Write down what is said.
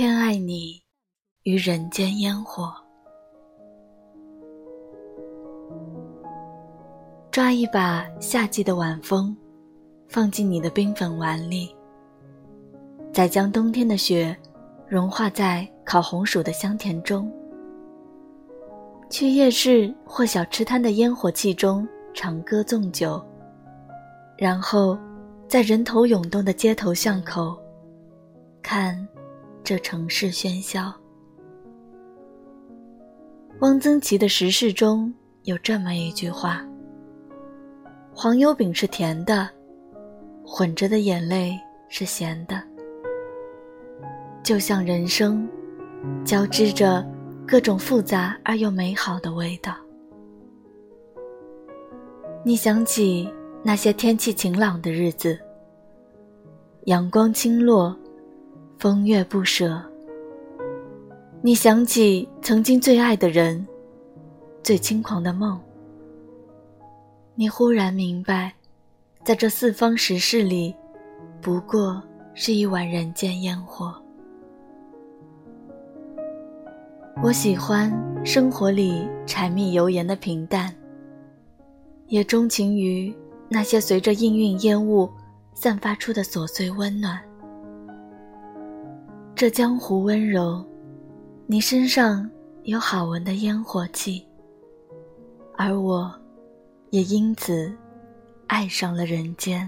偏爱你于人间烟火。抓一把夏季的晚风，放进你的冰粉碗里，再将冬天的雪融化在烤红薯的香甜中。去夜市或小吃摊的烟火气中长歌纵酒，然后在人头涌动的街头巷口，看这城市喧嚣。汪曾祺的时事中有这么一句话。黄油饼是甜的，混着的眼泪是咸的，就像人生，交织着各种复杂而又美好的味道。你想起那些天气晴朗的日子，阳光倾落，风月不舍。你想起曾经最爱的人，最轻狂的梦。你忽然明白，在这四方时事里，不过是一碗人间烟火。我喜欢生活里柴米油盐的平淡，也钟情于那些随着氤氲烟雾散发出的琐碎温暖。这江湖温柔，你身上有好闻的烟火气，而我。也因此，爱上了人间。